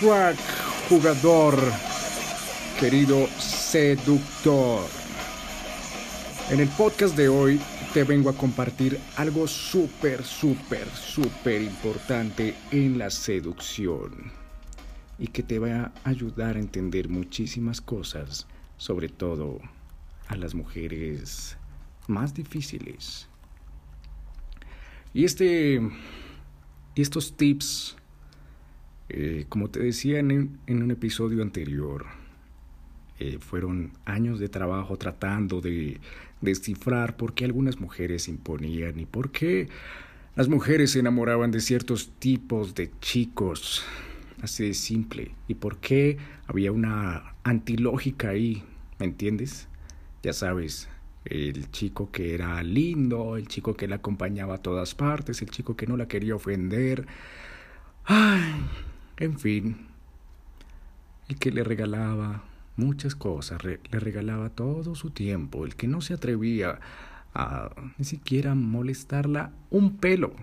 Crack, jugador, querido seductor. En el podcast de hoy te vengo a compartir algo súper, súper, súper importante en la seducción y que te va a ayudar a entender muchísimas cosas, sobre todo a las mujeres más difíciles. Y este y estos tips eh, como te decía en, un episodio anterior, eh, fueron años de trabajo tratando de descifrar por qué algunas mujeres imponían y por qué las mujeres se enamoraban de ciertos tipos de chicos, así de simple, y por qué había una antilógica ahí, ¿me entiendes? Ya sabes, el chico que era lindo, el chico que la acompañaba a todas partes, el chico que no la quería ofender. Ay, en fin, el que le regalaba muchas cosas, le regalaba todo su tiempo, el que no se atrevía a ni siquiera molestarla un pelo,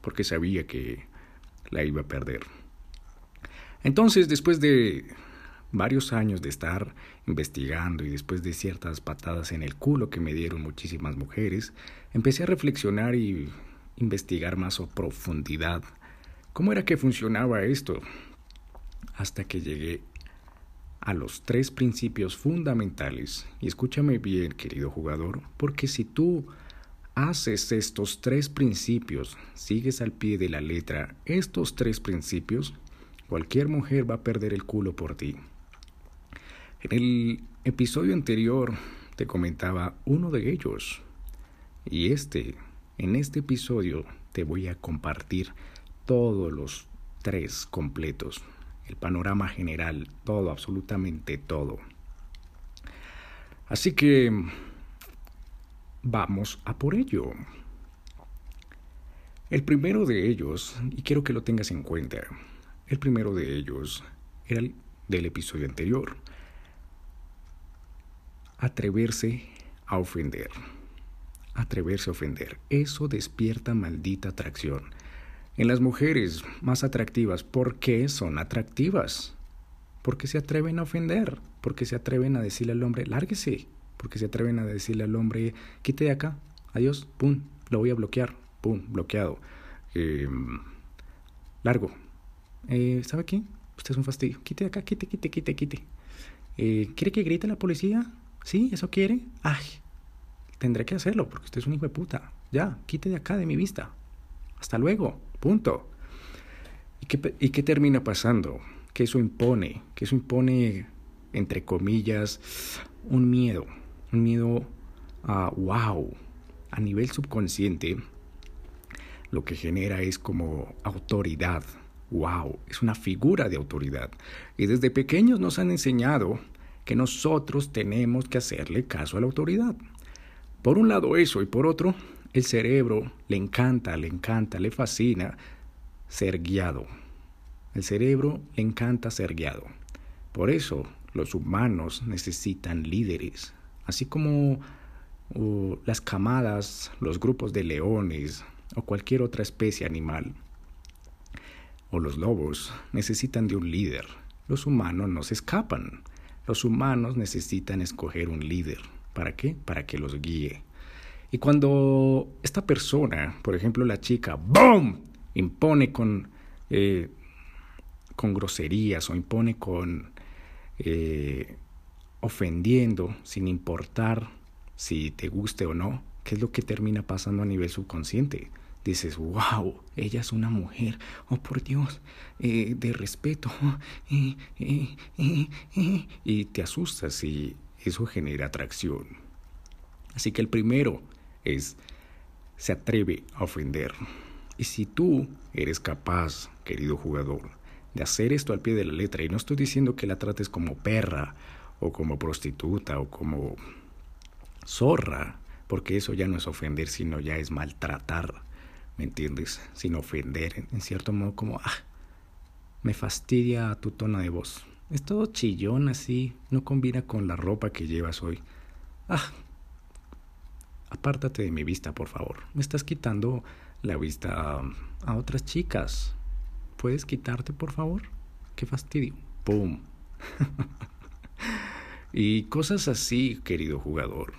porque sabía que la iba a perder. Entonces, después de varios años de estar investigando y después de ciertas patadas en el culo que me dieron muchísimas mujeres, empecé a reflexionar y investigar más a profundidad ¿Cómo era que funcionaba esto? Hasta que llegué a los tres principios fundamentales. Y escúchame bien, querido jugador, porque si tú haces estos tres principios, sigues al pie de la letra estos tres principios, cualquier mujer va a perder el culo por ti. En el episodio anterior te comentaba uno de ellos. Y este, en este episodio, te voy a compartir todos los tres completos, el panorama general, todo, absolutamente todo. Así que vamos a por ello. El primero de ellos, y quiero que lo tengas en cuenta, el primero de ellos era el del episodio anterior. Atreverse a ofender. Atreverse a ofender. Eso despierta maldita atracción en las mujeres más atractivas. ¿Por qué son atractivas? Porque se atreven a ofender, porque se atreven a decirle al hombre, lárguese, porque se atreven a decirle al hombre, quite de acá, adiós, pum, lo voy a bloquear, pum, bloqueado. Em, largo. Eh, ¿Sabe qué? Usted es un fastidio. Quite de acá, quite, quite, quite, quite. Eh, ¿Quiere que grite la policía? ¿Sí? ¿Eso quiere? Ay, tendré que hacerlo porque usted es un hijo de puta. Ya, quite de acá de mi vista. Hasta luego. Punto. ¿Y qué, ¿Y qué termina pasando? Que eso impone, que eso impone, entre comillas, un miedo, un miedo a wow, a nivel subconsciente, lo que genera es como autoridad. Wow, es una figura de autoridad. Y desde pequeños nos han enseñado que nosotros tenemos que hacerle caso a la autoridad. Por un lado eso y por otro el cerebro le encanta, le encanta, le fascina ser guiado. El cerebro le encanta ser guiado. Por eso los humanos necesitan líderes, así como las camadas, los grupos de leones o cualquier otra especie animal. O los lobos necesitan de un líder. Los humanos no se escapan. Los humanos necesitan escoger un líder. ¿Para qué? Para que los guíe. Y cuando esta persona, por ejemplo la chica, ¡boom! impone con, eh, con groserías o impone con eh, ofendiendo sin importar si te guste o no, ¿qué es lo que termina pasando a nivel subconsciente? Dices, wow, ella es una mujer, oh por Dios, eh, de respeto, y te asustas y eso genera atracción. Así que el primero es se atreve a ofender. Y si tú eres capaz, querido jugador, de hacer esto al pie de la letra, y no estoy diciendo que la trates como perra, o como prostituta, o como zorra, porque eso ya no es ofender, sino ya es maltratar, ¿me entiendes? Sin ofender, en cierto modo como, ah, me fastidia tu tono de voz. Es todo chillón así, no combina con la ropa que llevas hoy. Ah, apártate de mi vista, por favor. Me estás quitando la vista a, otras chicas. ¿Puedes quitarte, por favor? qué fastidio. ¡Pum! y cosas así, querido jugador,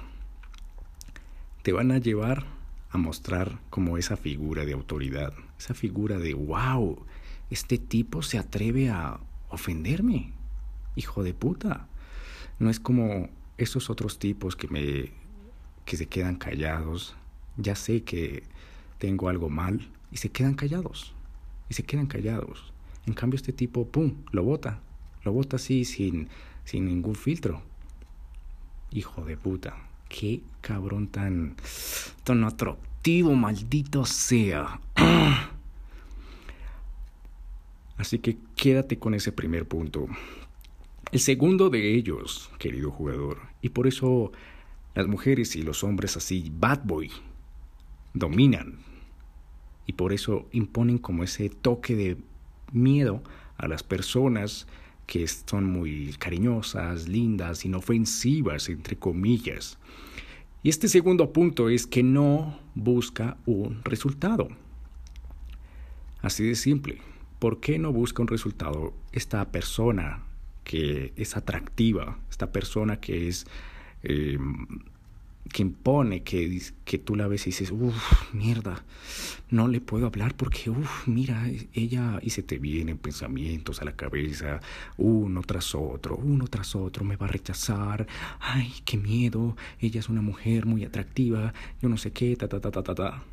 te van a llevar a mostrar como esa figura de autoridad, esa figura de, wow, este tipo se atreve a ofenderme, hijo de puta. No es como esos otros tipos que me que se quedan callados. Ya sé que tengo algo mal y se quedan callados. Y se quedan callados. En cambio este tipo, pum, lo bota. Lo bota así sin sin ningún filtro. Hijo de puta. Qué cabrón tan tan atractivo, maldito sea. Así que quédate con ese primer punto. El segundo de ellos, querido jugador, y por eso las mujeres y los hombres así, bad boy, dominan. Y por eso imponen como ese toque de miedo a las personas que son muy cariñosas, lindas, inofensivas, entre comillas. Y este segundo punto es que no busca un resultado. Así de simple. ¿Por qué no busca un resultado esta persona que es atractiva, esta persona que es... Eh, que impone, que, que tú la ves y dices, uff, mierda, no le puedo hablar porque, uff, mira, ella, y se te vienen pensamientos a la cabeza, uno tras otro, uno tras otro, me va a rechazar, ay, qué miedo, ella es una mujer muy atractiva, yo no sé qué, ta, ta, ta, ta, ta, ta.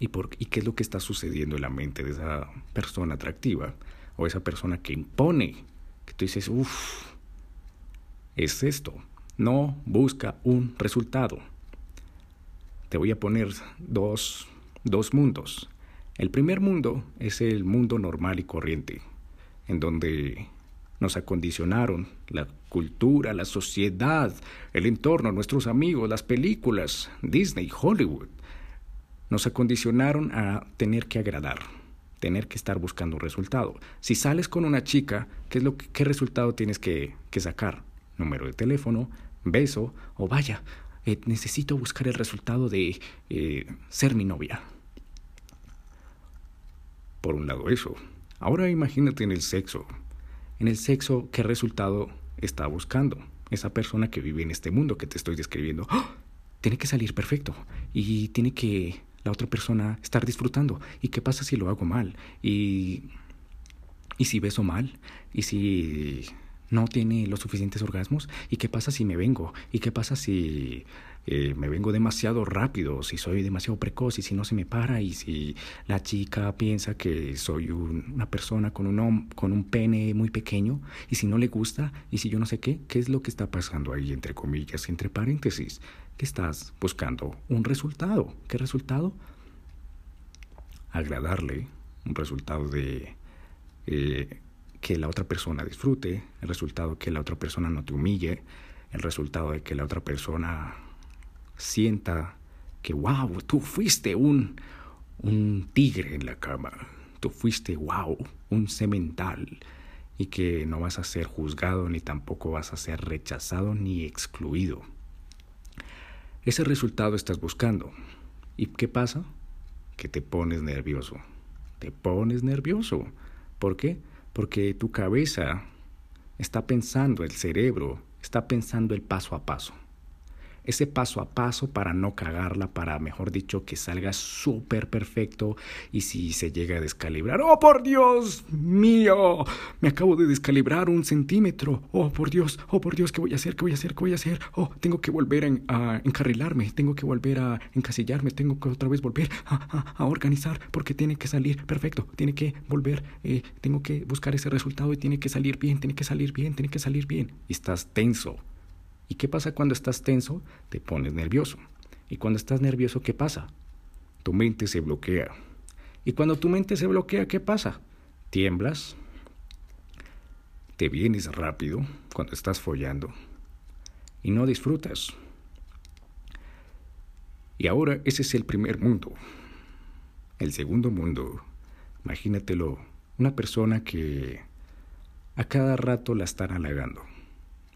¿Y, por, ¿Y qué es lo que está sucediendo en la mente de esa persona atractiva? O esa persona que impone que tú dices, uff, es esto. No busca un resultado. Te voy a poner dos, dos mundos. El primer mundo es el mundo normal y corriente, en donde nos acondicionaron la cultura, la sociedad, el entorno, nuestros amigos, las películas, Disney, Hollywood. Nos acondicionaron a tener que agradar tener que estar buscando un resultado. Si sales con una chica, ¿qué, resultado tienes que, sacar? Número de teléfono, beso o vaya, eh, necesito buscar el resultado de eh, ser mi novia. Por un lado eso. Ahora imagínate en el sexo. En el sexo, ¿qué resultado está buscando? Esa persona que vive en este mundo que te estoy describiendo. ¡Ah! Tiene que salir perfecto y tiene que la otra persona estar disfrutando. ¿Y qué pasa si lo hago mal? ¿Y, y si beso mal? ¿Y si no tiene los suficientes orgasmos? ¿Y qué pasa si me vengo? ¿Y qué pasa si eh, me vengo demasiado rápido? Si soy demasiado precoz y si no se me para y si la chica piensa que soy una persona con un, con un pene muy pequeño y si no le gusta y si yo no sé qué, ¿qué es lo que está pasando ahí entre comillas, entre paréntesis? que estás buscando un resultado. ¿Qué resultado? Agradarle, un resultado de eh, que la otra persona disfrute, el resultado que la otra persona no te humille, el resultado de que la otra persona sienta que, wow, tú fuiste un, un tigre en la cama, tú fuiste, wow, un cemental, y que no vas a ser juzgado ni tampoco vas a ser rechazado ni excluido. Ese resultado estás buscando. ¿Y qué pasa? Que te pones nervioso. Te pones nervioso. ¿Por qué? Porque tu cabeza está pensando, el cerebro está pensando el paso a paso ese paso a paso para no cagarla, para, mejor dicho, que salga súper perfecto y si se llega a descalibrar, oh por Dios mío, me acabo de descalibrar un centímetro, oh por Dios, oh por Dios, ¿qué voy a hacer? ¿Qué voy a hacer? ¿Qué voy a hacer? Oh, tengo que volver a, encarrilarme, tengo que volver a encasillarme, tengo que otra vez volver a, organizar porque tiene que salir perfecto, tiene que volver, eh, tengo que buscar ese resultado y tiene que salir bien, tiene que salir bien, tiene que salir bien. Y estás tenso ¿Y qué pasa cuando estás tenso? Te pones nervioso. ¿Y cuando estás nervioso, qué pasa? Tu mente se bloquea. ¿Y cuando tu mente se bloquea, qué pasa? Tiemblas, te vienes rápido cuando estás follando y no disfrutas. Y ahora ese es el primer mundo. El segundo mundo, imagínatelo, una persona que a cada rato la están halagando.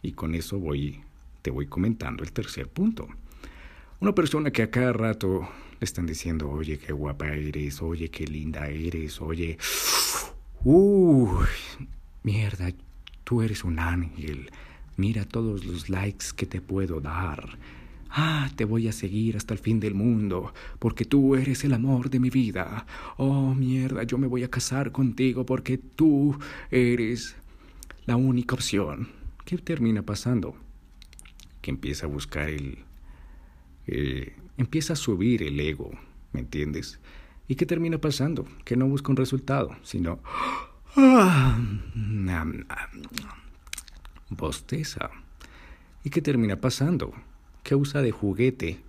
Y con eso voy te voy comentando el tercer punto. Una persona que a cada rato le están diciendo, oye, qué guapa eres, oye, qué linda eres, oye, uy, mierda, tú eres un ángel, mira todos los likes que te puedo dar. Ah, te voy a seguir hasta el fin del mundo, porque tú eres el amor de mi vida. Oh, mierda, yo me voy a casar contigo porque tú eres la única opción. ¿Qué termina pasando? Empieza a buscar el... Empieza a subir el ego, ¿me entiendes? ¿Y qué termina pasando? Que no busca un resultado, sino... Ah, bosteza. ¿Y qué termina pasando? Que usa de juguete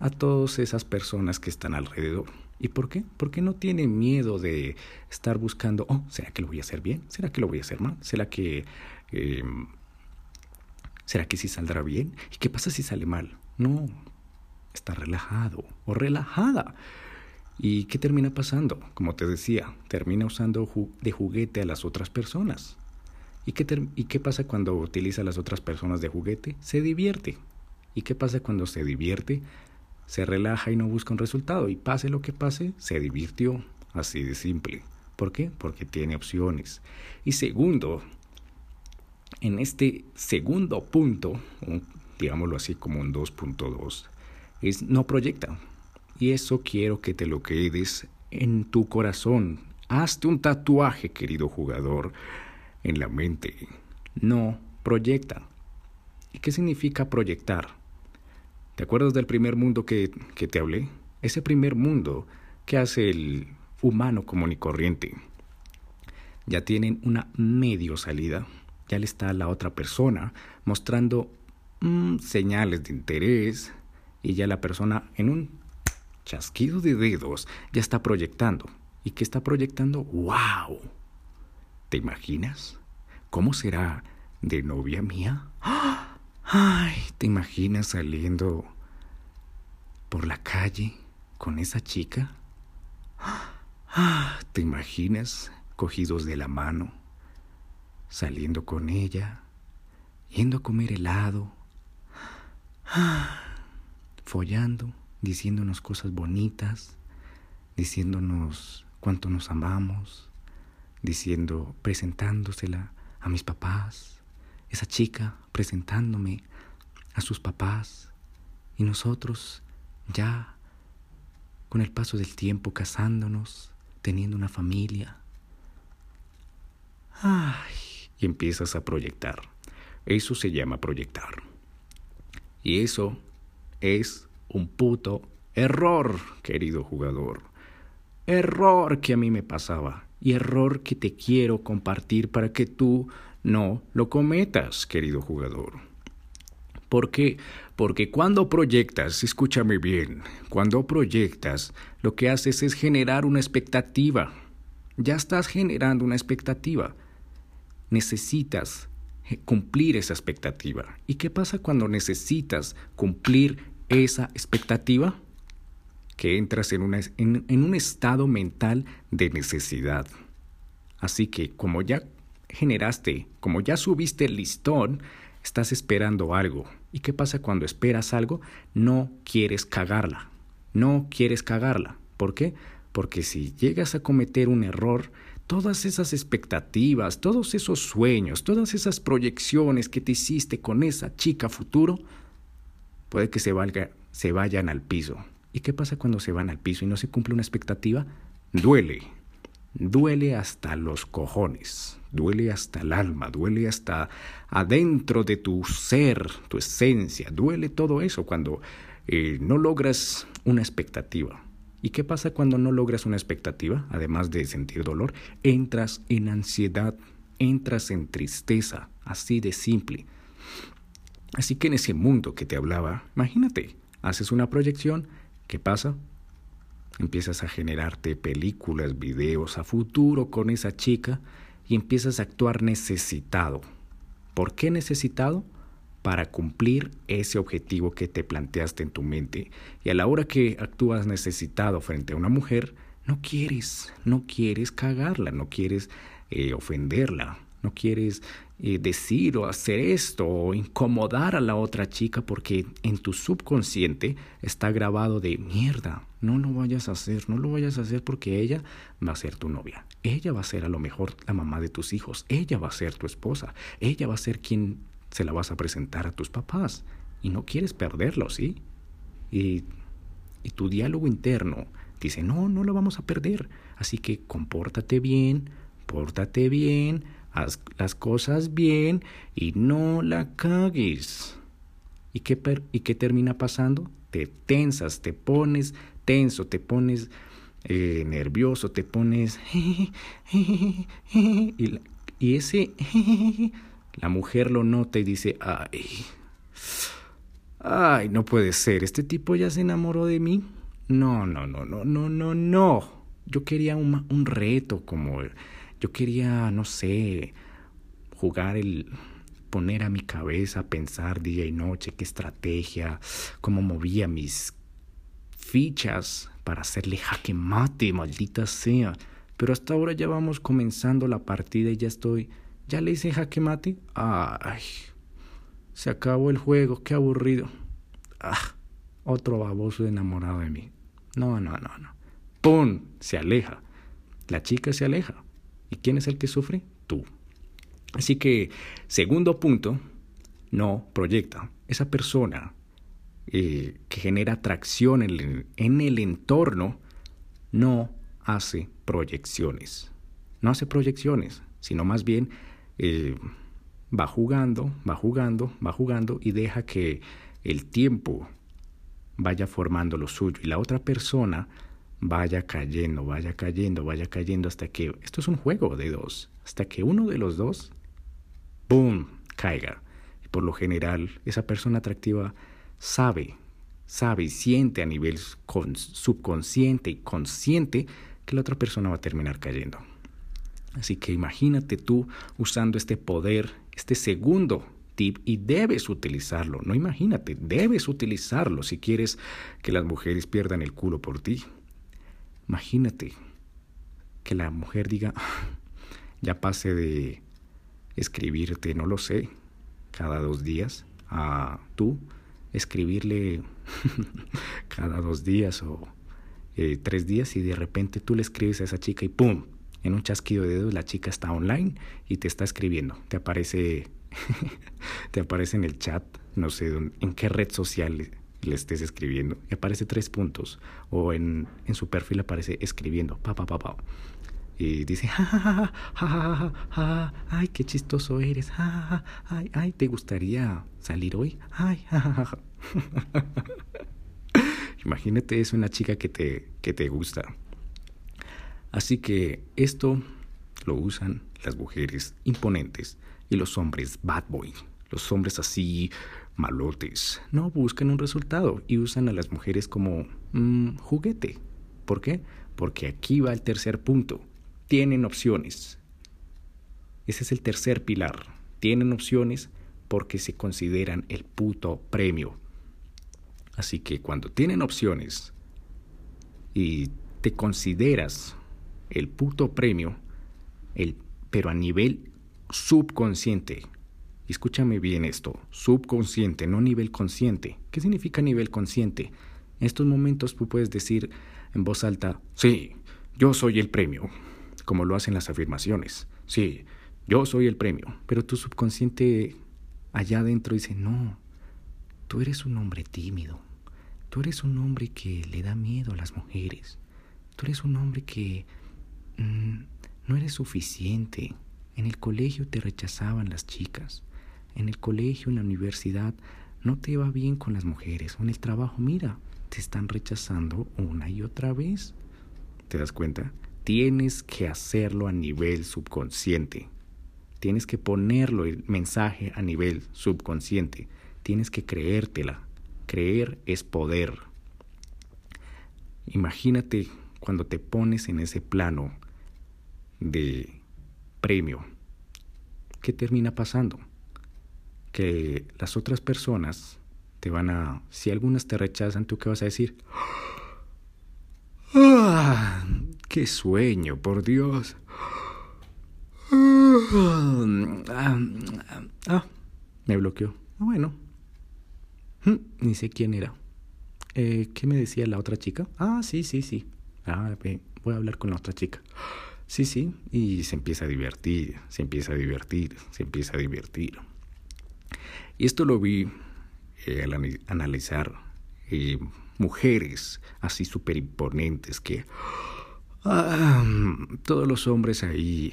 a todas esas personas que están alrededor. ¿Y por qué? Porque no tiene miedo de estar buscando, oh, ¿será que lo voy a hacer bien? ¿Será que lo voy a hacer mal? ¿Será que... Em, ¿Será que sí saldrá bien? ¿Y qué pasa si sale mal? No, está relajado o relajada. ¿Y qué termina pasando? Como te decía, termina usando de juguete a las otras personas. ¿Y qué, ¿Y qué pasa cuando utiliza a las otras personas de juguete? Se divierte. ¿Y qué pasa cuando se divierte? Se relaja y no busca un resultado. Y pase lo que pase, se divirtió. Así de simple. ¿Por qué? Porque tiene opciones. Y segundo, en este segundo punto, digámoslo así como un 2.2, es no proyecta. Y eso quiero que te lo quedes en tu corazón. Hazte un tatuaje, querido jugador, en la mente. No proyecta. ¿Y qué significa proyectar? ¿Te acuerdas del primer mundo que, que te hablé? Ese primer mundo que hace el humano común y corriente. Ya tienen una medio salida. Ya le está a la otra persona mostrando mm, señales de interés y ya la persona en un chasquido de dedos, ya está proyectando. ¿Y qué está proyectando? ¡Wow! ¿Te imaginas? ¿Cómo será de novia mía? ¡Ay! ¿Te imaginas saliendo por la calle con esa chica? ¿Te imaginas cogidos de la mano, saliendo con ella, yendo a comer helado, follando? diciéndonos cosas bonitas, diciéndonos cuánto nos amamos, diciendo, presentándosela a mis papás, esa chica presentándome a sus papás y nosotros ya con el paso del tiempo casándonos, teniendo una familia. Ay, y empiezas a proyectar. Eso se llama proyectar. Y eso es un puto error, querido jugador. Error que a mí me pasaba y error que te quiero compartir para que tú no lo cometas, querido jugador. ¿Por qué? Porque cuando proyectas, escúchame bien, cuando proyectas, lo que haces es generar una expectativa. Ya estás generando una expectativa. Necesitas cumplir esa expectativa. ¿Y qué pasa cuando necesitas cumplir esa expectativa que entras en, en, un estado mental de necesidad. Así que como ya generaste, como ya subiste el listón, estás esperando algo. ¿Y qué pasa cuando esperas algo? No quieres cagarla. No quieres cagarla. ¿Por qué? Porque si llegas a cometer un error, todas esas expectativas, todos esos sueños, todas esas proyecciones que te hiciste con esa chica futuro, puede que se, valga, se vayan al piso. ¿Y qué pasa cuando se van al piso y no se cumple una expectativa? Duele. Duele hasta los cojones, duele hasta el alma, duele hasta adentro de tu ser, tu esencia, duele todo eso cuando eh, no logras una expectativa. ¿Y qué pasa cuando no logras una expectativa? Además de sentir dolor, entras en ansiedad, entras en tristeza, así de simple. Así que en ese mundo que te hablaba, imagínate, haces una proyección, ¿qué pasa? Empiezas a generarte películas, videos a futuro con esa chica y empiezas a actuar necesitado. ¿Por qué necesitado? Para cumplir ese objetivo que te planteaste en tu mente. Y a la hora que actúas necesitado frente a una mujer, no quieres, no quieres cagarla, no quieres eh, ofenderla, no quieres eh, decir o hacer esto o incomodar a la otra chica porque en tu subconsciente está grabado de mierda, no lo vayas a hacer, no lo vayas a hacer porque ella va a ser tu novia, ella va a ser a lo mejor la mamá de tus hijos, ella va a ser tu esposa, ella va a ser quien se la vas a presentar a tus papás y no quieres perderlo, ¿sí? Y, y tu diálogo interno dice, no, no lo vamos a perder, así que compórtate bien, pórtate bien, haz las cosas bien y no la cagues. ¿Y qué, ¿Y qué termina pasando? Te tensas, te pones tenso, te pones eh, nervioso, te pones... y, y ese... la mujer lo nota y dice, ay, ay, no puede ser, este tipo ya se enamoró de mí. No, no, no, no, no, no, no. Yo quería un, un reto como yo quería, no sé, jugar el poner a mi cabeza, pensar día y noche, qué estrategia, cómo movía mis fichas para hacerle jaque mate, maldita sea. Pero hasta ahora ya vamos comenzando la partida y ya estoy. ¿Ya le hice jaque mate? Ay, se acabó el juego, qué aburrido. Ah, otro baboso enamorado de mí. No, no, no, no. ¡Pum! Se aleja. La chica se aleja. ¿Y quién es el que sufre? Tú. Así que, segundo punto, no proyecta. Esa persona eh, que genera atracción en el, entorno no hace proyecciones. No hace proyecciones, sino más bien eh, va jugando, va jugando, va jugando y deja que el tiempo vaya formando lo suyo. Y la otra persona vaya cayendo, vaya cayendo, vaya cayendo hasta que esto es un juego de dos, hasta que uno de los dos, ¡boom!, caiga. Y por lo general, esa persona atractiva sabe, sabe y siente a nivel subconsciente y consciente que la otra persona va a terminar cayendo. Así que imagínate tú usando este poder, este segundo tip y debes utilizarlo. No imagínate, debes utilizarlo si quieres que las mujeres pierdan el culo por ti. Imagínate que la mujer diga, ya pase de escribirte, no lo sé, cada dos días, a tú escribirle cada dos días o eh, tres días y de repente tú le escribes a esa chica y ¡pum! En un chasquido de dedos la chica está online y te está escribiendo. Te aparece, te aparece en el chat, no sé en qué red social le estés escribiendo y aparece tres puntos o en, en su perfil aparece escribiendo pa pa pa pa y dice ja, ja, ja, ja, ay qué chistoso eres ja, ay ay te gustaría salir hoy ay imagínate es una chica que te que te gusta así que esto lo usan las mujeres imponentes y los hombres bad boy los hombres así malotes no buscan un resultado y usan a las mujeres como mm, juguete. ¿Por qué? Porque aquí va el tercer punto. Tienen opciones. Ese es el tercer pilar. Tienen opciones porque se consideran el puto premio. Así que cuando tienen opciones y te consideras el puto premio, el, pero a nivel subconsciente, escúchame bien esto, subconsciente, no nivel consciente. ¿Qué significa nivel consciente? En estos momentos tú puedes decir en voz alta, sí, yo soy el premio, como lo hacen las afirmaciones. Sí, yo soy el premio. Pero tu subconsciente allá adentro dice, no, tú eres un hombre tímido. Tú eres un hombre que le da miedo a las mujeres. Tú eres un hombre que mm, no eres suficiente. En el colegio te rechazaban las chicas en el colegio, en la universidad, no te va bien con las mujeres en el trabajo, mira, te están rechazando una y otra vez. ¿Te das cuenta? Tienes que hacerlo a nivel subconsciente. Tienes que ponerlo el mensaje a nivel subconsciente. Tienes que creértela. Creer es poder. Imagínate cuando te pones en ese plano de premio. ¿Qué termina pasando? que las otras personas te van a, si algunas te rechazan, ¿tú qué vas a decir? ¡Ah! ¡Qué sueño, por Dios! ¡Ah! Ah, ah, me bloqueó. Bueno, hmm, ni sé quién era. Eh, ¿Qué me decía la otra chica? Ah, sí, sí, sí. Ah, voy a hablar con la otra chica. Sí, sí, y se empieza a divertir, se empieza a divertir, se empieza a divertir. Y esto lo vi eh, al analizar eh, mujeres así súper imponentes que ah, todos los hombres ahí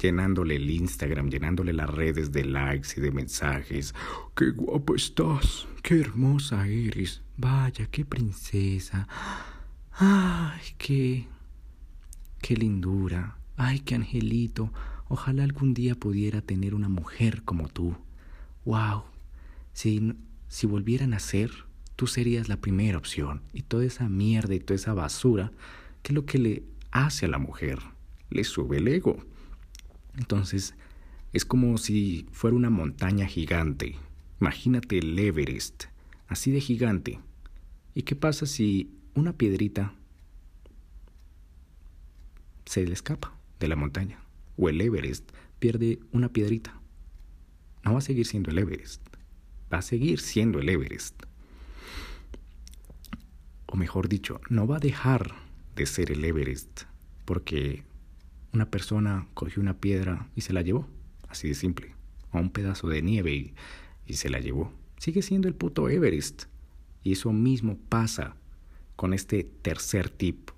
llenándole el Instagram, llenándole las redes de likes y de mensajes. ¡Qué guapo estás! ¡Qué hermosa eres! Vaya, qué princesa. ¡Ay, qué... qué lindura! ¡Ay, qué angelito! Ojalá algún día pudiera tener una mujer como tú. ¡Wow! Si, si volvieran a ser, tú serías la primera opción. Y toda esa mierda y toda esa basura, ¿qué es lo que le hace a la mujer? Le sube el ego. Entonces, es como si fuera una montaña gigante. Imagínate el Everest, así de gigante. ¿Y qué pasa si una piedrita se le escapa de la montaña? O el Everest pierde una piedrita. No va a seguir siendo el Everest. Va a seguir siendo el Everest. O mejor dicho, no va a dejar de ser el Everest porque una persona cogió una piedra y se la llevó, así de simple, o un pedazo de nieve y, se la llevó. Sigue siendo el puto Everest. Y eso mismo pasa con este tercer tip.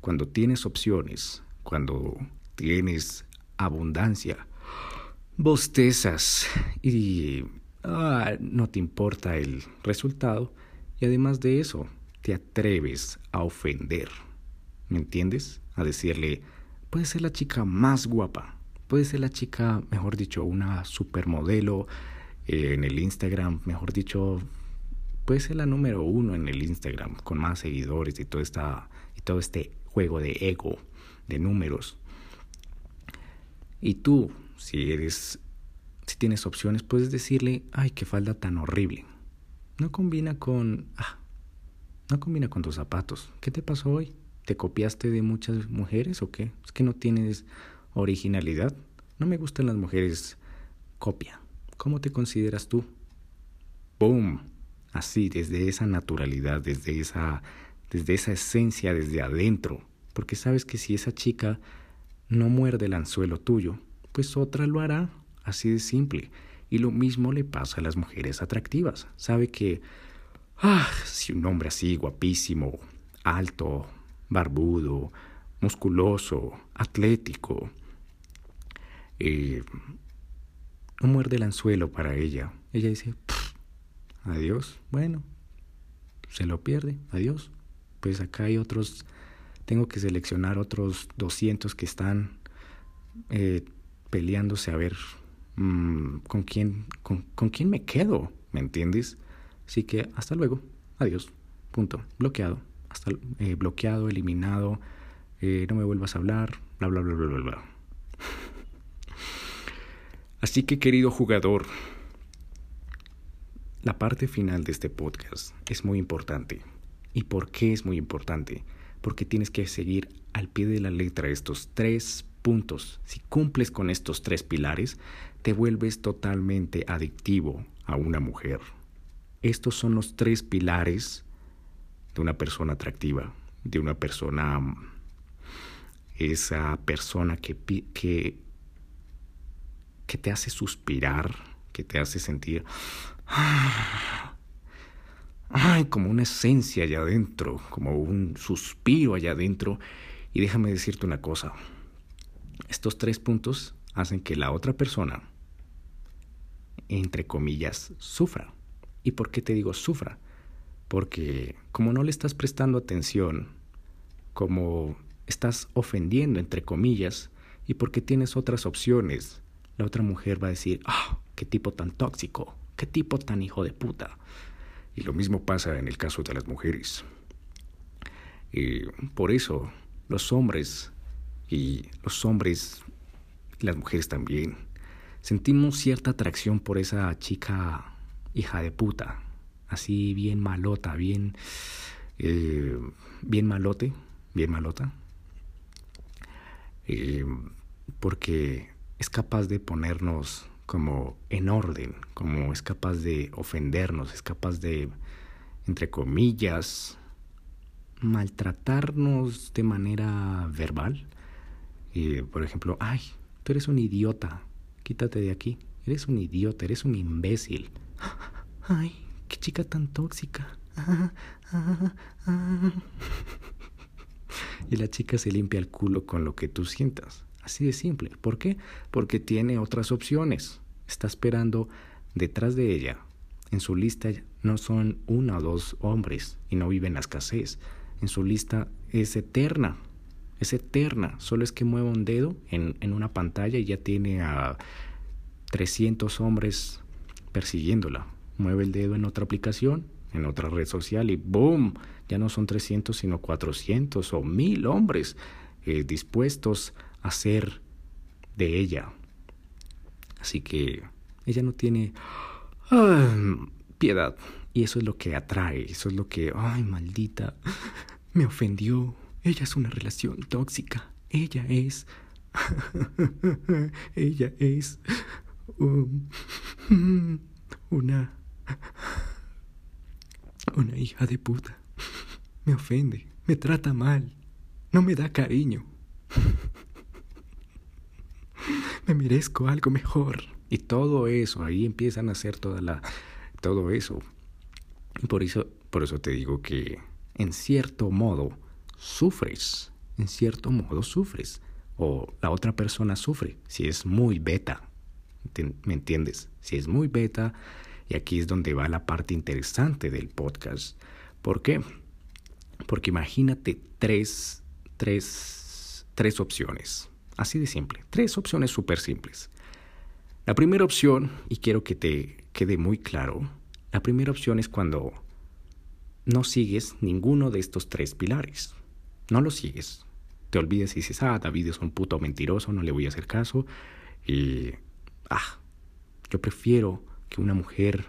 Cuando tienes opciones, cuando tienes abundancia, bostezas y ah, no te importa el resultado. Y además de eso, te atreves a ofender. ¿Me entiendes? A decirle, Puede ser la chica más guapa, puede ser la chica, mejor dicho, una supermodelo eh, en el Instagram, mejor dicho, puede ser la número uno en el Instagram, con más seguidores y todo, esta, y todo este juego de ego, de números. Y tú, si eres, si tienes opciones, puedes decirle, ay, qué falda tan horrible. No combina con, ah, no combina con tus zapatos. ¿Qué te pasó hoy? ¿Te copiaste de muchas mujeres o qué? Es que no tienes originalidad. No me gustan las mujeres copia. ¿Cómo te consideras tú? ¡Boom! Así, desde esa naturalidad, desde esa, desde esa esencia, desde adentro. Porque sabes que si esa chica no muerde el anzuelo tuyo, pues otra lo hará. Así de simple. Y lo mismo le pasa a las mujeres atractivas. Sabe que, ah, si un hombre así, guapísimo, alto, barbudo, musculoso, atlético. Eh, no muerde el anzuelo para ella. Ella dice, adiós, bueno, se lo pierde, adiós. Pues acá hay otros, tengo que seleccionar otros 200 que están eh, peleándose a ver mm, con, quién, con, con quién me quedo, ¿me entiendes? Así que hasta luego, adiós, punto, bloqueado hasta eh, bloqueado, eliminado, eh, no me vuelvas a hablar, bla, bla, bla, bla, bla, bla. Así que querido jugador, la parte final de este podcast es muy importante. ¿Y por qué es muy importante? Porque tienes que seguir al pie de la letra estos tres puntos. Si cumples con estos tres pilares, te vuelves totalmente adictivo a una mujer. Estos son los tres pilares de una persona atractiva, de una persona, esa persona que, que, que te hace suspirar, que te hace sentir ay, como una esencia allá adentro, como un suspiro allá adentro. Y déjame decirte una cosa, estos tres puntos hacen que la otra persona, entre comillas, sufra. ¿Y por qué te digo sufra? porque como no le estás prestando atención, como estás ofendiendo, entre comillas, y porque tienes otras opciones, la otra mujer va a decir, ah, qué tipo tan tóxico, qué tipo tan hijo de puta. Y lo mismo pasa en el caso de las mujeres. Y por eso los hombres, y los hombres las mujeres también, sentimos cierta atracción por esa chica hija de puta, así bien malota, bien, eh, bien malote, bien malota. Eh, porque es capaz de ponernos como en orden, como es capaz de ofendernos, es capaz de, entre comillas, maltratarnos de manera verbal. Por ejemplo, ay, tú eres un idiota, quítate de aquí, eres un idiota, eres un imbécil. Ay, qué chica tan tóxica. y la chica se limpia el culo con lo que tú sientas. Así de simple. ¿Por qué? Porque tiene otras opciones. Está esperando detrás de ella. En su lista no son uno o dos hombres y no vive en la escasez. En su lista es eterna. Es eterna. Solo es que mueva un dedo en, en una pantalla y ya tiene a 300 hombres persiguiéndola. Mueve el dedo en otra aplicación, en otra red social y ¡boom! Ya no son 300 sino 400 o 1000 hombres eh, dispuestos a ser de ella. Así que ella no tiene ah, piedad. Y eso es lo que atrae, eso es lo que, ay, maldita, me ofendió. Ella es una relación tóxica. Ella es... ella es... Una... Una hija de puta. Me ofende, me trata mal, no me da cariño. Me merezco algo mejor. Y todo eso, ahí empiezan a hacer toda la todo eso. Y por eso por eso te digo que en cierto modo sufres, en cierto modo sufres o la otra persona sufre si es muy beta. ¿Me entiendes? Si es muy beta, y aquí es donde va la parte interesante del podcast. ¿Por qué? Porque imagínate tres, tres, tres opciones. Así de simple. Tres opciones súper simples. La primera opción, y quiero que te quede muy claro, la primera opción es cuando no sigues ninguno de estos tres pilares. No lo sigues. Te olvides y dices, ah, David es un puto mentiroso, no le voy a hacer caso. Y, ah, yo prefiero que una mujer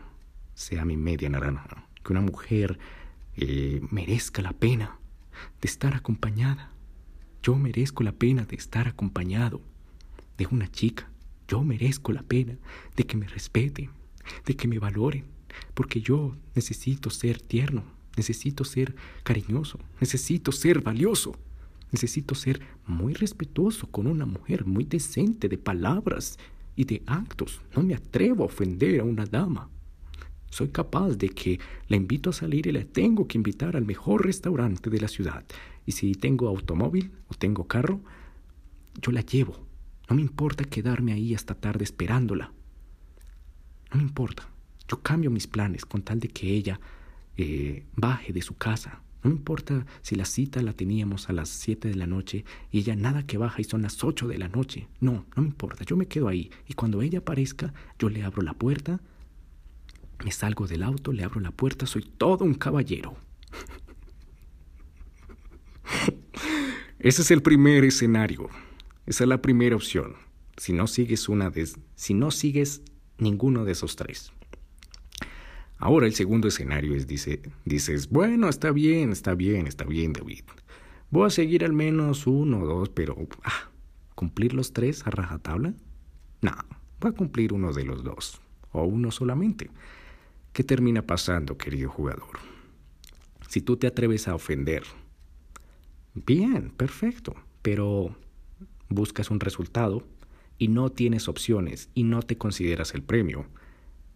sea mi media naranja, que una mujer eh, merezca la pena de estar acompañada. Yo merezco la pena de estar acompañado de una chica. Yo merezco la pena de que me respeten, de que me valoren, porque yo necesito ser tierno, necesito ser cariñoso, necesito ser valioso, necesito ser muy respetuoso con una mujer, muy decente de palabras y de actos. No me atrevo a ofender a una dama. Soy capaz de que la invito a salir y la tengo que invitar al mejor restaurante de la ciudad. Y si tengo automóvil o tengo carro, yo la llevo. No me importa quedarme ahí hasta tarde esperándola. No me importa. Yo cambio mis planes con tal de que ella eh, baje de su casa. No me importa si la cita la teníamos a las 7 de la noche y ella nada que baja y son las 8 de la noche. No, no me importa. Yo me quedo ahí y cuando ella aparezca, yo le abro la puerta, me salgo del auto, le abro la puerta, soy todo un caballero. Ese es el primer escenario. Esa es la primera opción. Si no sigues una de, si no sigues ninguno de esos tres. Ahora el segundo escenario es, dice, dices, bueno, está bien, está bien, está bien, David. Voy a seguir al menos uno o dos, pero ah, ¿cumplir los tres a rajatabla? No, voy a cumplir uno de los dos, o uno solamente. ¿Qué termina pasando, querido jugador? Si tú te atreves a ofender, bien, perfecto, pero buscas un resultado y no tienes opciones y no te consideras el premio,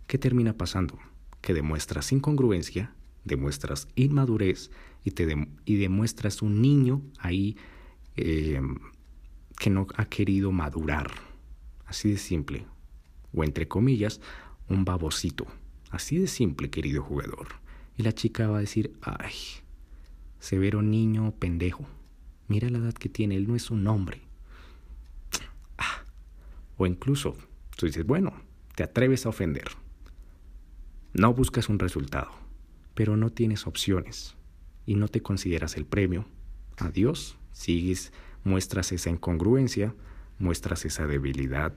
¿qué termina pasando? que demuestras incongruencia, demuestras inmadurez y, te y demuestras un niño ahí eh, que no ha querido madurar. Así de simple. O entre comillas, un babosito. Así de simple, querido jugador. Y la chica va a decir, ay, severo niño pendejo. Mira la edad que tiene, él no es un hombre. Ah. O incluso, tú dices, bueno, te atreves a ofender. No buscas un resultado, pero no tienes opciones y no te consideras el premio. Adiós, sigues, muestras esa incongruencia, muestras esa debilidad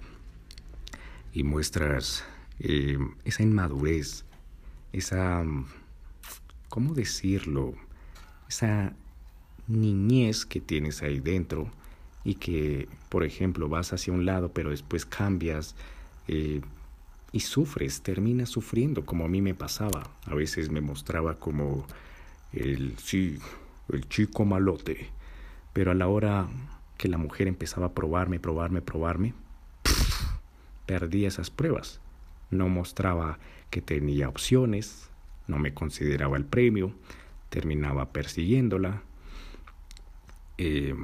y muestras eh, esa inmadurez, esa, ¿cómo decirlo? Esa niñez que tienes ahí dentro y que, por ejemplo, vas hacia un lado pero después cambias eh, y sufres, terminas sufriendo como a mí me pasaba. A veces me mostraba como el, sí, el chico malote, pero a la hora que la mujer empezaba a probarme, probarme, probarme, perdí esas pruebas. No mostraba que tenía opciones, no me consideraba el premio, terminaba persiguiéndola. Eh,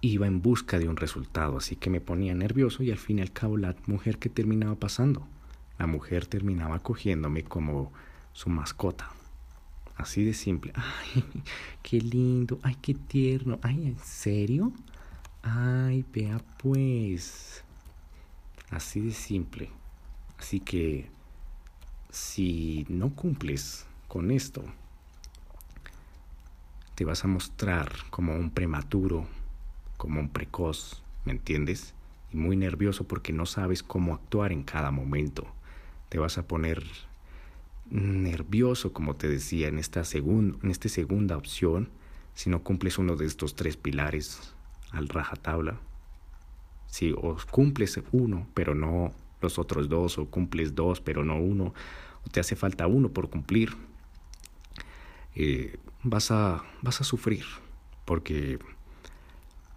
iba en busca de un resultado, así que me ponía nervioso y al fin y al cabo la mujer que terminaba pasando, la mujer terminaba cogiéndome como su mascota. Así de simple. Ay, qué lindo, ay, qué tierno. Ay, ¿en serio? Ay, vea pues. Así de simple. Así que si no cumples con esto, te vas a mostrar como un prematuro, como un precoz, ¿me entiendes? Y muy nervioso porque no sabes cómo actuar en cada momento. Te vas a poner nervioso, como te decía, en esta, en esta segunda opción, si no cumples uno de estos tres pilares al rajatabla. Si o cumples uno, pero no los otros dos, o cumples dos, pero no uno, o te hace falta uno por cumplir, eh, vas, a, vas a sufrir, porque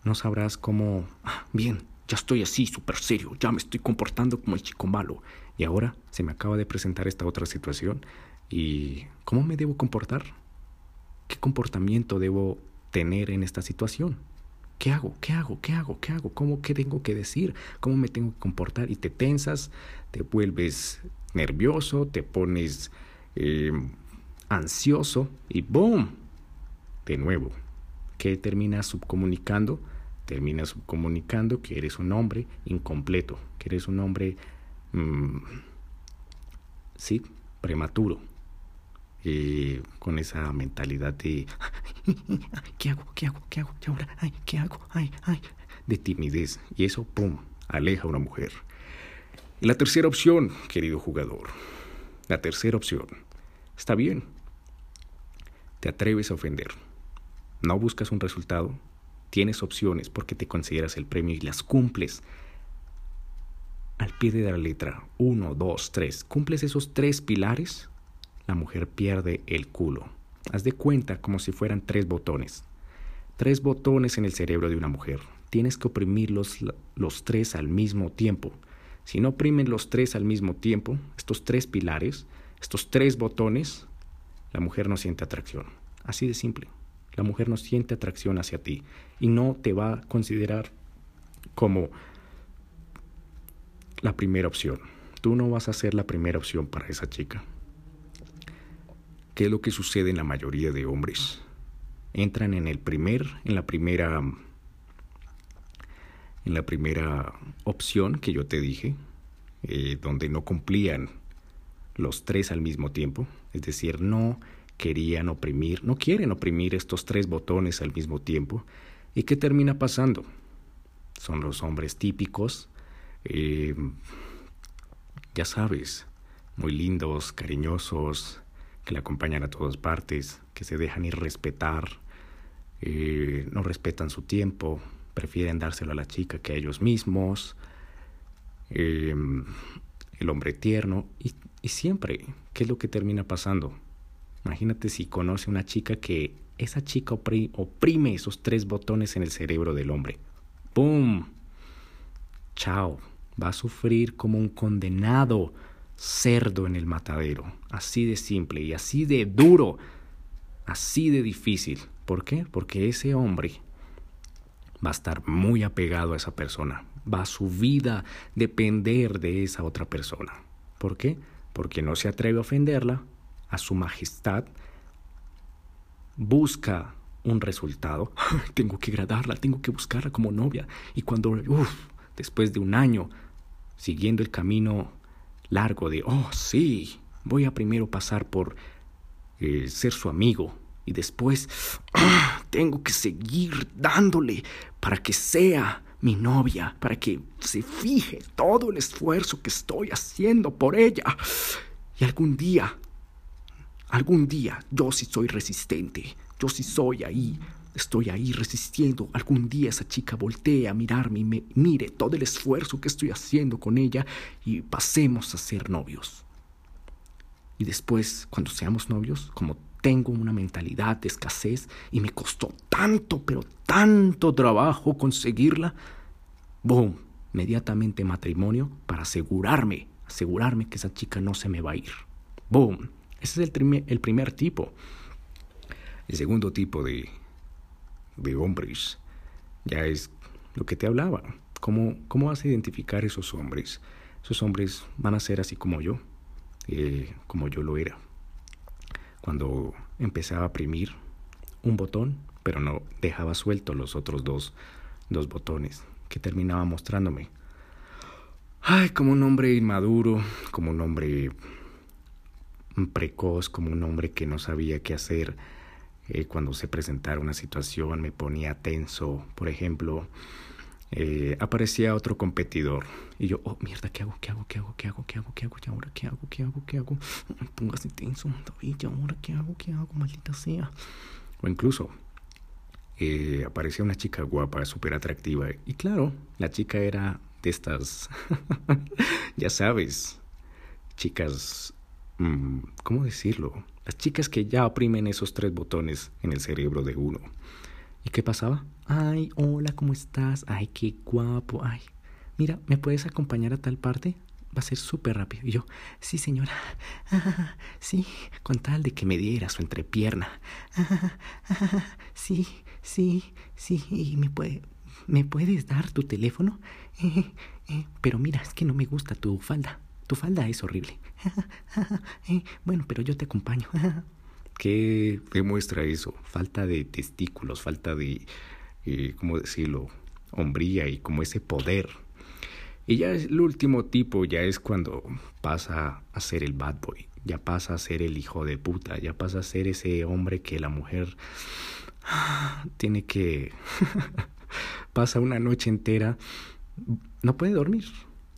no sabrás cómo, ah, bien, ya estoy así, súper serio, ya me estoy comportando como el chico malo, y ahora se me acaba de presentar esta otra situación, y ¿cómo me debo comportar? ¿Qué comportamiento debo tener en esta situación? ¿Qué hago? ¿Qué hago? ¿Qué hago? ¿Qué hago? ¿Cómo qué tengo que decir? ¿Cómo me tengo que comportar? Y te tensas, te vuelves nervioso, te pones eh, ansioso y ¡boom! De nuevo, ¿qué terminas subcomunicando? Terminas subcomunicando que eres un hombre incompleto, que eres un hombre, mm, sí, prematuro, eh, con esa mentalidad de ¿qué hago? ¿qué hago? ¿qué hago? ¿qué ahora? Ay, ¿qué hago? Ay, ay, de timidez. Y eso, ¡pum!, aleja a una mujer. la tercera opción, querido jugador, la tercera opción, está bien, te atreves a ofender, no buscas un resultado, tienes opciones porque te consideras el premio y las cumples al pie de la letra. Uno, dos, tres. Cumples esos tres pilares la mujer pierde el culo. Haz de cuenta como si fueran tres botones. Tres botones en el cerebro de una mujer. Tienes que oprimir los, los tres al mismo tiempo. Si no oprimen los tres al mismo tiempo, estos tres pilares, estos tres botones, la mujer no siente atracción. Así de simple. La mujer no siente atracción hacia ti y no te va a considerar como la primera opción. Tú no vas a ser la primera opción para esa chica. ¿Qué es lo que sucede en la mayoría de hombres? Entran en el primer, en la primera, en la primera opción que yo te dije, eh, donde no cumplían los tres al mismo tiempo, es decir, no querían oprimir, no quieren oprimir estos tres botones al mismo tiempo. ¿Y qué termina pasando? Son los hombres típicos, eh, ya sabes, muy lindos, cariñosos, que le acompañan a todas partes, que se dejan ir respetar, eh, no respetan su tiempo, prefieren dárselo a la chica que a ellos mismos, eh, el hombre tierno, y, y siempre, ¿qué es lo que termina pasando? Imagínate si conoce una chica que esa chica oprime esos tres botones en el cerebro del hombre. ¡Pum! Chao. Va a sufrir como un condenado cerdo en el matadero. Así de simple y así de duro, así de difícil. ¿Por qué? Porque ese hombre va a estar muy apegado a esa persona. Va a su vida depender de esa otra persona. ¿Por qué? Porque no se atreve a ofenderla, a su majestad, busca un resultado. tengo que agradarla, tengo que buscarla como novia. Y cuando, uff, después de un año siguiendo el camino largo de, oh sí, voy a primero pasar por eh, ser su amigo y después ah, tengo que seguir dándole para que sea mi novia, para que se fije todo el esfuerzo que estoy haciendo por ella. Y algún día, algún día, yo sí soy resistente, yo sí soy ahí estoy ahí resistiendo. Algún día esa chica voltee a mirarme y me mire todo el esfuerzo que estoy haciendo con ella y pasemos a ser novios. Y después, cuando seamos novios, como tengo una mentalidad de escasez y me costó tanto, pero tanto trabajo conseguirla, boom, inmediatamente matrimonio para asegurarme, asegurarme que esa chica no se me va a ir. Boom. Ese es el, primer, el primer tipo. El segundo tipo de, de hombres ya es lo que te hablaba. ¿Cómo, ¿Cómo vas a identificar esos hombres? Esos hombres van a ser así como yo, eh, como yo lo era. Cuando empezaba a oprimir un botón, pero no dejaba suelto los otros dos, dos botones que terminaba mostrándome. Ay, como un hombre inmaduro, como un hombre precoz, como un hombre que no sabía qué hacer eh, cuando se presentara una situación, me ponía tenso. Por ejemplo, eh, aparecía otro competidor y yo, oh mierda, ¿qué hago? ¿Qué hago? ¿Qué hago? ¿Qué hago? ¿Qué hago? ¿Qué hago? ¿Y ahora qué hago? ¿Qué hago? ¿Qué hago? Me pongo así tenso, David, ¿y ahora qué hago? ¿Qué hago? Maldita sea. O incluso eh, aparecía una chica guapa, súper atractiva. Y claro, la chica era de estas, ya sabes, chicas, ¿cómo decirlo? Las chicas que ya oprimen esos tres botones en el cerebro de uno. ¿Y qué pasaba? Ay, hola, ¿cómo estás? Ay, qué guapo. Ay, mira, ¿me puedes acompañar a tal parte? Va a ser súper rápido. Y yo, sí, señora. sí, con tal de que me diera su entrepierna. sí, sí, sí. ¿Y me, puede, ¿me puedes dar tu teléfono? pero mira, es que no me gusta tu falda. Tu falda es horrible. bueno, pero yo te acompaño. ¿Qué demuestra eso? Falta de testículos, falta de, eh, ¿cómo decirlo? Hombría y como ese poder. Y ya el último tipo ya es cuando pasa a ser el bad boy, ya pasa a ser el hijo de puta, ya pasa a ser ese hombre que la mujer tiene que... pasa una noche entera, no puede dormir,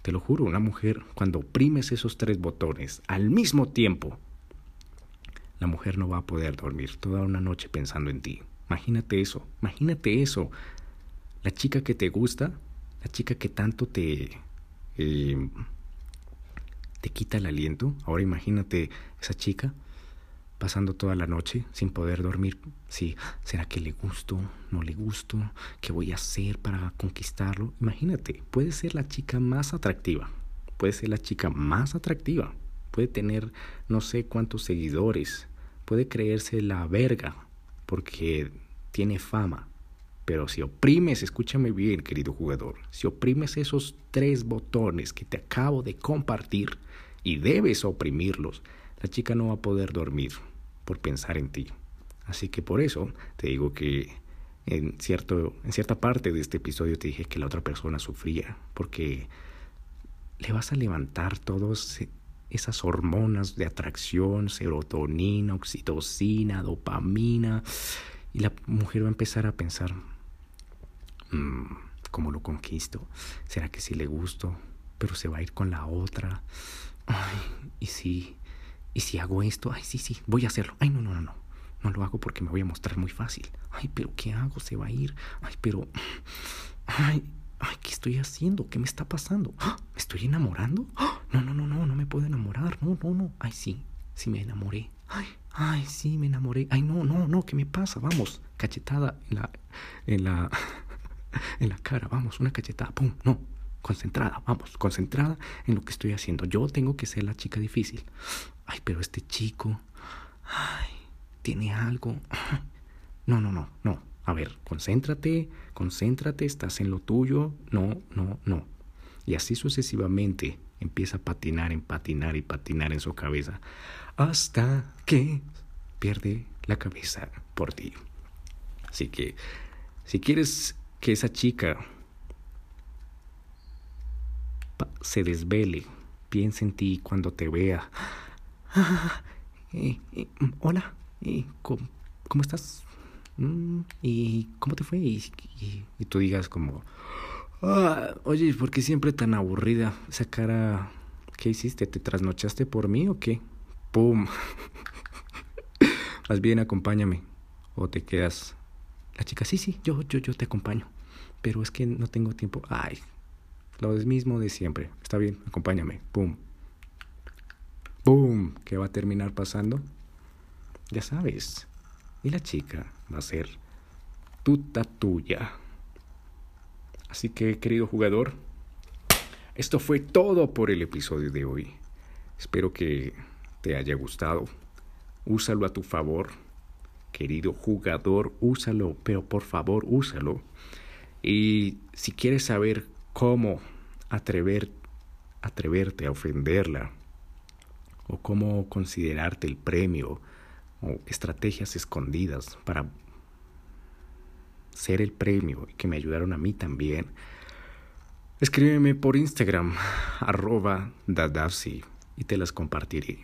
te lo juro, una mujer, cuando oprimes esos tres botones al mismo tiempo, la mujer no va a poder dormir toda una noche pensando en ti. Imagínate eso, imagínate eso. La chica que te gusta, la chica que tanto te... Eh, te quita el aliento. Ahora imagínate esa chica pasando toda la noche sin poder dormir. Sí, ¿será que le gusto? ¿No le gusto? ¿Qué voy a hacer para conquistarlo? Imagínate, puede ser la chica más atractiva. Puede ser la chica más atractiva. Puede tener no sé cuántos seguidores. Puede creerse la verga porque tiene fama. Pero si oprimes, escúchame bien, querido jugador, si oprimes esos tres botones que te acabo de compartir y debes oprimirlos, la chica no va a poder dormir por pensar en ti. Así que por eso te digo que en, cierto, en cierta parte de este episodio te dije que la otra persona sufría, porque le vas a levantar todas esas hormonas de atracción, serotonina, oxitocina, dopamina, y la mujer va a empezar a pensar, mm, ¿cómo lo conquisto? ¿Será que sí le gusto? Pero se va a ir con la otra. Ay, y si ¿Y si hago esto? Ay, sí, sí, voy a hacerlo. Ay, no, no, no, no. No lo hago porque me voy a mostrar muy fácil. Ay, pero ¿qué hago? Se va a ir. Ay, pero... Ay, ay, ¿qué estoy haciendo? ¿Qué me está pasando? ¿Me estoy enamorando? No, no, no, no, no me puedo enamorar. No, no, no. Ay, sí, sí me enamoré. Ay, ay, sí me enamoré. Ay, no, no, no, ¿qué me pasa? Vamos, cachetada en la... En la... En la cara, vamos, una cachetada. ¡Pum! No, concentrada, vamos, concentrada en lo que estoy haciendo. Yo tengo que ser la chica difícil. Ay, pero este chico, ay, tiene algo. No, no, no, no. A ver, concéntrate, concéntrate, estás en lo tuyo. No, no, no. Y así sucesivamente empieza a patinar, en patinar y patinar en su cabeza hasta que pierde la cabeza por ti. Así que, si quieres que esa chica se desvele, piense en ti cuando te vea, Eh, eh, hola, eh, ¿cómo, estás? Mm, ¿Y cómo te fue? Y, tú digas como, ah, oye, ¿por qué siempre tan aburrida? Esa cara, ¿qué hiciste? ¿Te trasnochaste por mí o qué? ¡Pum! Más bien acompáñame o te quedas La chica, sí, sí, yo, yo, yo te acompaño. Pero es que no tengo tiempo. Ay, lo mismo de siempre. Está bien, acompáñame. Pum. ¡Pum! ¿Qué va a terminar pasando? Ya sabes. Y la chica va a ser tuta tuya. Así que, querido jugador, esto fue todo por el episodio de hoy. Espero que te haya gustado. Úsalo a tu favor. Querido jugador, úsalo, pero por favor, úsalo. Y si quieres saber cómo atrever, atreverte a ofenderla, o cómo considerarte el premio, o estrategias escondidas para ser el premio que me ayudaron a mí también, escríbeme por Instagram, arroba y te las compartiré.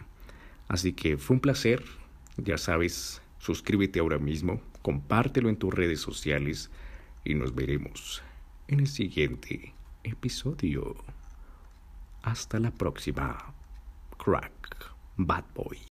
Así que fue un placer, ya sabes, suscríbete ahora mismo, compártelo en tus redes sociales y nos veremos en el siguiente episodio. Hasta la próxima, crack, bad boy.